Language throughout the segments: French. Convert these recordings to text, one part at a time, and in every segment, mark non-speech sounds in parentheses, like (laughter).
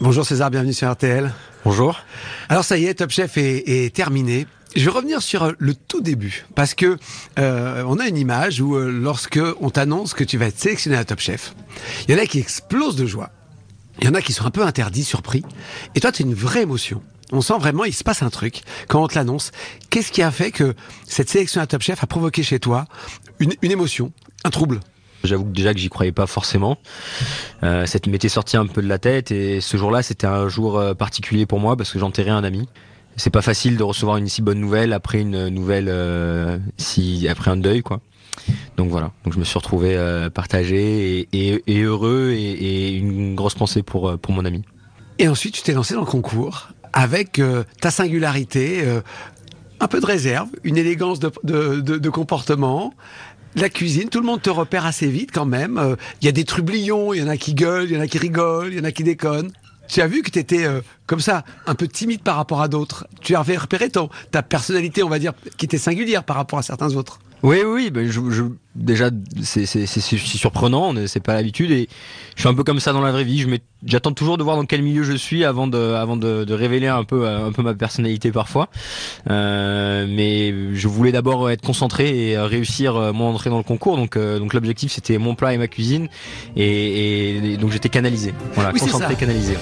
Bonjour César, bienvenue sur RTL. Bonjour. Alors ça y est, Top Chef est, est terminé. Je vais revenir sur le tout début parce que euh, on a une image où euh, lorsque on t'annonce que tu vas être sélectionné à Top Chef, il y en a qui explosent de joie. Il y en a qui sont un peu interdits, surpris. Et toi, tu as une vraie émotion. On sent vraiment, il se passe un truc quand on te l'annonce. Qu'est-ce qui a fait que cette sélection à Top Chef a provoqué chez toi une, une émotion, un trouble? J'avoue déjà que j'y croyais pas forcément. Euh, ça m'était sorti un peu de la tête et ce jour-là, c'était un jour euh, particulier pour moi parce que j'enterrais un ami. C'est pas facile de recevoir une si bonne nouvelle après une nouvelle, euh, après un deuil, quoi. Donc voilà. Donc je me suis retrouvé euh, partagé et, et, et heureux et, une grosse pensée pour pour mon ami. Et ensuite, tu t'es lancé dans le concours avec euh, ta singularité, euh, un peu de réserve, une élégance de, de comportement, la cuisine, tout le monde te repère assez vite quand même. Euh, Il y a des trublions, il y en a qui gueulent, il y en a qui rigolent, il y en a qui déconnent. Tu as vu que tu euh, comme ça, un peu timide par rapport à d'autres. Tu avais repéré ton, ta personnalité, on va dire, qui était singulière par rapport à certains autres. Oui, oui, ben je, je, déjà c'est surprenant, c'est pas l'habitude et je suis un peu comme ça dans la vraie vie. Je j'attends toujours de voir dans quel milieu je suis avant de, avant de, de révéler un peu, un peu ma personnalité parfois. Euh, mais je voulais d'abord être concentré et réussir mon entrée dans le concours. Donc, euh, donc l'objectif c'était mon plat et ma cuisine et, et, et donc j'étais canalisé. Voilà, Oui, concentré, canalisé.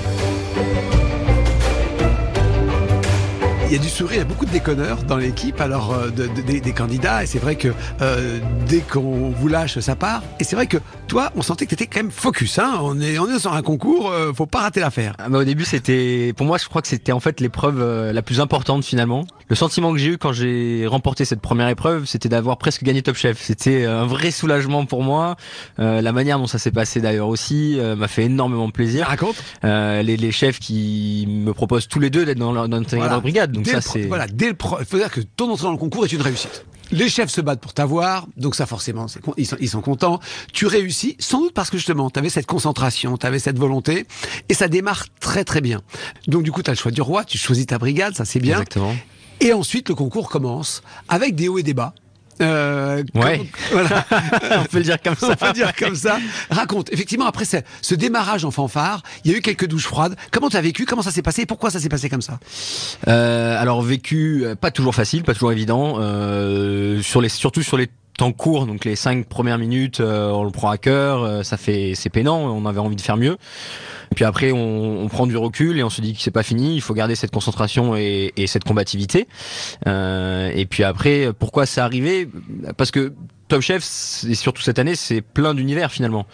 Il y a du sourire, il y a beaucoup de déconneurs dans l'équipe, alors euh, de- de- des- des candidats, et c'est vrai que euh, dès qu'on vous lâche, ça part. Et c'est vrai que toi, on sentait que tu étais quand même focus. Hein on, est, on est sur un concours, euh, faut pas rater l'affaire. Ah bah, au début, c'était, pour moi, je crois que c'était en fait l'épreuve euh, la plus importante finalement. Le sentiment que j'ai eu quand j'ai remporté cette première épreuve, c'était d'avoir presque gagné Top Chef. C'était un vrai soulagement pour moi. Euh, la manière dont ça s'est passé d'ailleurs aussi euh, m'a fait énormément plaisir. Raconte. Euh, les, les chefs qui me proposent tous les deux d'être dans leur, dans Voilà. leur brigade. Donc Dès ça, c'est. voilà, dès le il faut dire que ton entrée dans le concours est une réussite. Les chefs se battent pour t'avoir, donc ça forcément, ils, sont, ils sont contents. Tu réussis, sans doute parce que justement, tu avais cette concentration, tu avais cette volonté, et ça démarre très très bien. Donc du coup, tu as le choix du roi, tu choisis ta brigade, ça c'est bien. Exactement. Et ensuite, le concours commence avec des hauts et des bas. Euh, Ouais. comme- voilà. (laughs) On peut le dire comme (laughs) ça. On peut dire comme ça. Raconte. Effectivement, après ce, ce démarrage en fanfare, il y a eu quelques douches froides. Comment tu as vécu? Comment ça s'est passé? Et Pourquoi ça s'est passé comme ça? Euh, alors vécu, euh, pas toujours facile, pas toujours évident, euh, sur les, surtout sur les temps courts, donc les cinq premières minutes, euh, on le prend à cœur, euh, ça fait, c'est peinant, on avait envie de faire mieux. Et puis après, on, on prend du recul et on se dit que c'est pas fini, il faut garder cette concentration et, et cette combativité. Euh, et puis après, pourquoi c'est arrivé Parce que Top Chef, et surtout cette année, c'est plein d'univers finalement,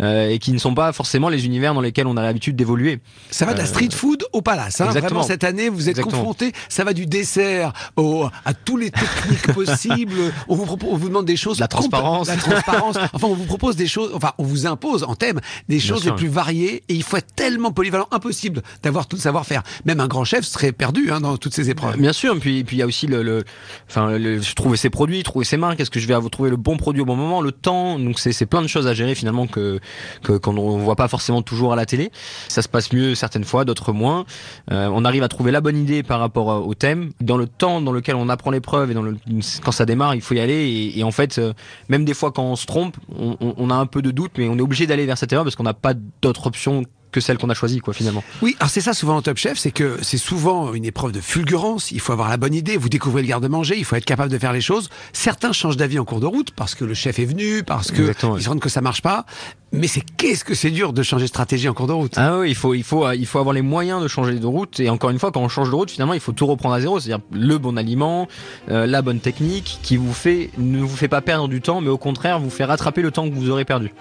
euh, et qui ne sont pas forcément les univers dans lesquels on a l'habitude d'évoluer. Ça va de la Euh, street food au palace. Hein. exactement. Vraiment, cette année, vous êtes confrontés. Ça va du dessert au, à tous les techniques (laughs) possibles. On vous, propose, on vous demande des choses. La transparence. La transparence. (laughs) Enfin, on vous propose des choses. Enfin, on vous impose en thème des choses sûr. les plus variées. Et il faut être tellement polyvalent, impossible d'avoir tout le savoir-faire. Même un grand chef serait perdu hein, dans toutes ces épreuves. Bien sûr, puis puis il y a aussi le, le enfin le, trouver ses produits, trouver ses marques, est-ce que je vais avoir trouver bon produit au bon moment, le temps, donc c'est plein de choses à gérer finalement que qu'on ne voit pas forcément toujours à la télé. Ça se passe mieux certaines fois, d'autres moins. Euh, on arrive à trouver la bonne idée par rapport euh, au thème, dans le temps dans lequel on apprend l'épreuve et dans quand ça démarre, il faut y aller et, en fait euh, même des fois quand on se trompe, on, on- on a un peu de doute, mais on est obligé d'aller vers cette erreur parce qu'on n'a pas d'autre option que celle qu'on a choisie quoi finalement. Oui, alors c'est ça souvent en Top Chef, c'est que c'est souvent une épreuve de fulgurance. Il faut avoir la bonne idée, vous découvrez le garde-manger, il faut être capable de faire les choses. Certains changent d'avis en cours de route parce que le chef est venu, parce que Exactement, ils oui. se rendent que ça marche pas. Mais c'est qu'est-ce que c'est dur de changer de stratégie en cours de route. Ah oui, il faut, il faut, il faut avoir les moyens de changer de route. Et encore une fois, quand on change de route, finalement, il faut tout reprendre à zéro. C'est-à-dire le bon aliment, euh, la bonne technique, qui vous fait, ne vous fait pas perdre du temps, mais au contraire, vous fait rattraper le temps que vous aurez perdu.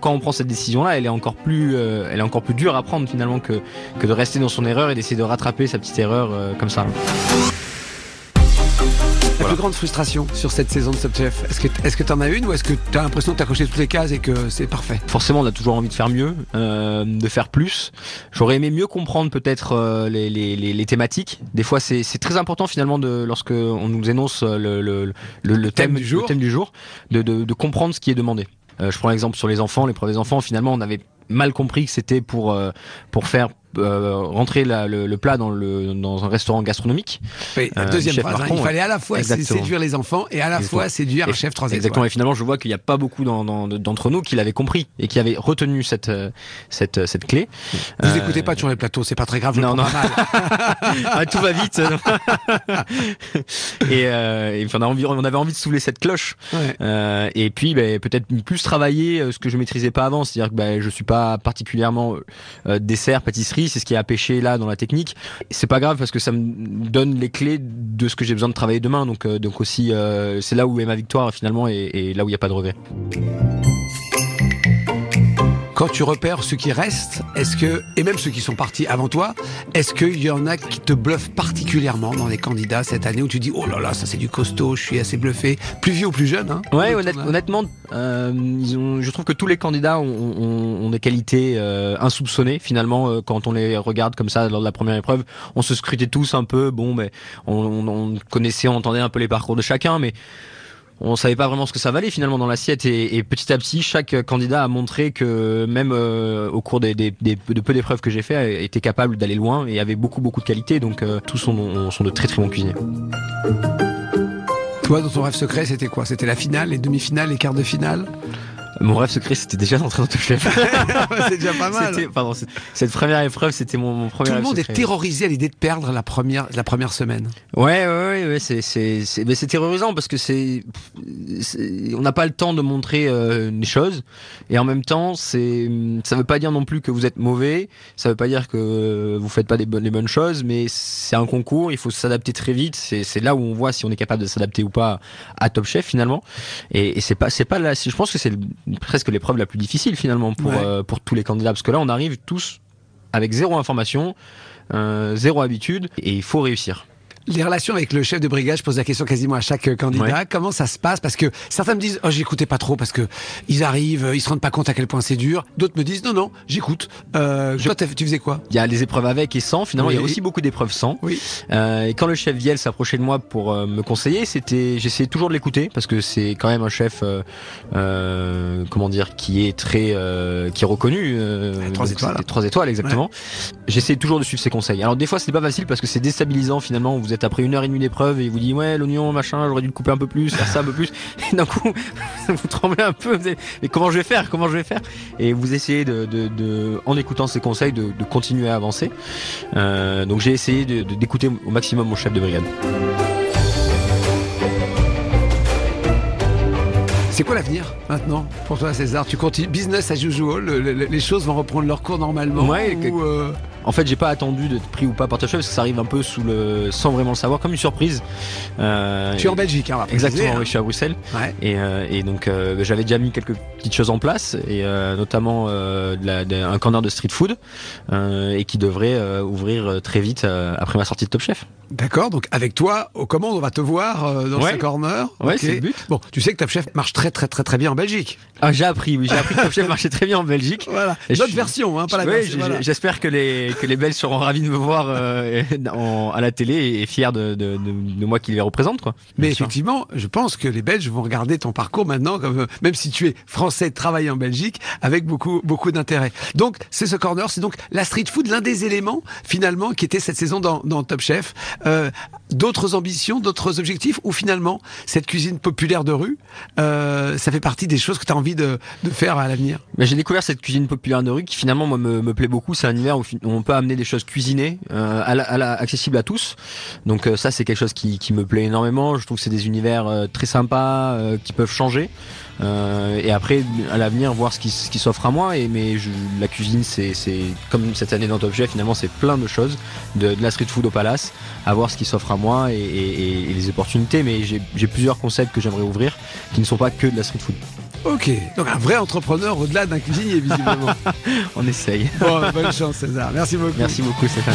Quand on prend cette décision-là, elle est encore plus, euh, elle est encore plus dure à prendre finalement que que de rester dans son erreur et d'essayer de rattraper sa petite erreur euh, comme ça. Plus grande frustration sur cette saison de Top Chef Est-ce que est-ce que t'en as une ou est-ce que t'as l'impression que t'as coché toutes les cases et que c'est parfait? Forcément, on a toujours envie de faire mieux, euh, de faire plus. J'aurais aimé mieux comprendre peut-être euh, les, les, les, les thématiques. Des fois, c'est très important finalement de lorsque on nous énonce le, le, le, le thème thème, du jour. le thème du jour, de, de, de comprendre ce qui est demandé. Euh, je prends l'exemple sur les enfants, l'épreuve des enfants. Finalement, on avait mal compris que c'était pour pour faire euh, rentrer la- le, le plat dans le dans un restaurant gastronomique. Oui, la Euh, deuxième phrase. hein, il fallait à la fois Exactement. séduire les enfants et à la Exactement. fois séduire un Et- chef 3 Exactement. Et finalement, je vois qu'il n'y a pas beaucoup d'entre nous qui l'avaient compris et qui avaient retenu cette euh, cette cette clé. Vous Euh, écoutez pas sur les plateaux, c'est pas très grave. Non, le non. mal. (laughs) Ah, tout va vite. (laughs) et, et on, a envie, on avait envie de soulever cette cloche. Ouais. Et puis ben, peut-être plus travailler ce que je maîtrisais pas avant, c'est-à-dire que ben, je suis pas particulièrement dessert, pâtisserie, c'est ce qui a pêché là dans la technique. C'est pas grave parce que ça me donne les clés de ce que j'ai besoin de travailler demain, donc euh, aussi euh, c'est là où est ma victoire finalement et, et là où il y a pas de regret. Quand tu repères ceux qui restent, est-ce que, et même ceux qui sont partis avant toi, est-ce qu'il y en a qui te bluffent particulièrement dans les candidats cette année où tu dis, oh là là, ça c'est du costaud, je suis assez bluffé, plus vieux ou plus jeune, hein Ouais, honnête- d'un- honnêtement, euh, ils ont, je trouve que tous les candidats ont, ont- ont des qualités euh, insoupçonnées. Finalement, euh, quand on les regarde comme ça lors de la première épreuve, on se scrutait tous un peu. Bon, mais on, on- on connaissait, on entendait un peu les parcours de chacun, mais on savait pas vraiment ce que ça valait finalement dans l'assiette. Et, et petit à petit, chaque candidat a montré que même euh, au cours de peu d'épreuves que j'ai fait, était capable d'aller loin et avait beaucoup beaucoup de qualités. Donc euh, tous sont, sont de très très bons cuisiniers. Toi, dans ton rêve secret, c'était quoi? C'était la finale, les demi-finales, les quarts de finale? Mon rêve secret, c'était déjà d'entrer dans Top Chef. (laughs) C'est déjà pas mal. Pardon, cette première épreuve, c'était mon, mon premier Tout le monde est terrorisé à l'idée de perdre la première, la première semaine. Ouais, ouais, ouais, ouais, c'est, c'est, c'est, mais c'est terrorisant parce que c'est, on n'a pas le temps de montrer euh, les choses et en même temps, c'est, ça veut pas dire non plus que vous êtes mauvais, ça veut pas dire que vous faites pas des bonnes, les bonnes choses, mais c'est un concours, il faut s'adapter très vite. C'est, c'est là où on voit si on est capable de s'adapter ou pas à Top Chef finalement. Et, et c'est pas, c'est pas là, je pense que c'est presque l'épreuve la plus difficile finalement pour Ouais. euh, pour tous les candidats parce que là, on arrive tous avec zéro information, euh, zéro habitude et il faut réussir. Les relations avec le chef de brigade, je pose la question quasiment à chaque euh, candidat. Ouais. Comment ça se passe? Parce que certains me disent, oh, j'écoutais pas trop parce que ils arrivent, euh, ils se rendent pas compte à quel point c'est dur. D'autres me disent, non, non, j'écoute. Euh, toi, tu faisais quoi? Il y a les épreuves avec et sans. Finalement, Oui. il y a aussi beaucoup d'épreuves sans. Oui. Euh, et quand le chef Viel s'approchait de moi pour euh, me conseiller, c'était, j'essayais toujours de l'écouter parce que c'est quand même un chef, comment dire, qui est très, euh, qui est reconnu. Trois étoiles. Trois étoiles, exactement. J'essayais toujours de suivre ses conseils. Alors des fois, c'était pas facile parce que c'est déstabilisant. Finalement, vous êtes après une heure et demie d'épreuve et il vous dit ouais, l'oignon, machin, j'aurais dû le couper un peu plus, faire ça un peu plus. (laughs) Et d'un coup, (laughs) vous tremblez un peu. Vous dites, mais comment je vais faire? Comment je vais faire? Et vous essayez de, de, de en écoutant ses conseils, de, de continuer à avancer. Euh, donc j'ai essayé d'écouter au maximum mon chef de brigade. C'est quoi l'avenir maintenant pour toi, César? Tu continues business as usual. le- le- les choses vont reprendre leur cours normalement. Ouais, ou, euh, En fait, j'ai pas attendu d'être pris ou pas par Top Chef parce que ça arrive un peu sous le, sans vraiment le savoir, comme une surprise. Euh, Tu es en Belgique, hein, on va préciser, Exactement, hein. oui, je suis à Bruxelles. Ouais. Et, euh, et donc euh, j'avais déjà mis quelques petites choses en place, et euh, notamment euh, de la- de- un corner de street food, euh, et qui devrait euh, ouvrir très vite euh, après ma sortie de Top Chef. D'accord, donc avec toi, aux commandes, on va te voir euh, dans Ouais. ce corner. Ouais, Ok. c'est le but. Bon, tu sais que Top Chef marche très très très très bien en Belgique. Ah, j'ai appris, oui, j'ai appris que Top Chef marchait très bien en Belgique. Voilà. Notre suis- version, hein, pas la Ouais, voilà. J'espère que les que les Belges seront ravis de me voir euh, (laughs) en- à la télé et fiers de, de, de, de moi qui les représente, quoi. Mais Bien sûr. effectivement, je pense que les Belges vont regarder ton parcours maintenant, comme, euh, même si tu es français, travailler en Belgique, avec beaucoup beaucoup d'intérêt. Donc, c'est ce corner, c'est donc la street food, l'un des éléments finalement qui était cette saison dans, dans Top Chef. Euh, d'autres ambitions, d'autres objectifs, ou finalement cette cuisine populaire de rue, euh, ça fait partie des choses que tu as envie de, de faire à l'avenir? Mais j'ai découvert cette cuisine populaire de rue qui finalement moi me, me plaît beaucoup. C'est un univers où, on peut amener des choses cuisinées, euh, à la, à la- accessibles à tous. Donc euh, ça c'est quelque chose qui, qui me plaît énormément. Je trouve que c'est des univers euh, très sympas qui peuvent changer. Euh, et après à l'avenir voir ce qui, ce qui s'offre à moi. Et mais je- la cuisine c'est comme cette année dans Top Chef finalement c'est plein de choses, de, de la street food au palace, à voir ce qui s'offre à moi et, et- et les opportunités. Mais j'ai j'ai plusieurs concepts que j'aimerais ouvrir qui ne sont pas que de la street food. Ok, donc un vrai entrepreneur au-delà d'un cuisinier visiblement. (laughs) On essaye. bon, bonne chance César, merci beaucoup. Merci beaucoup Stéphane.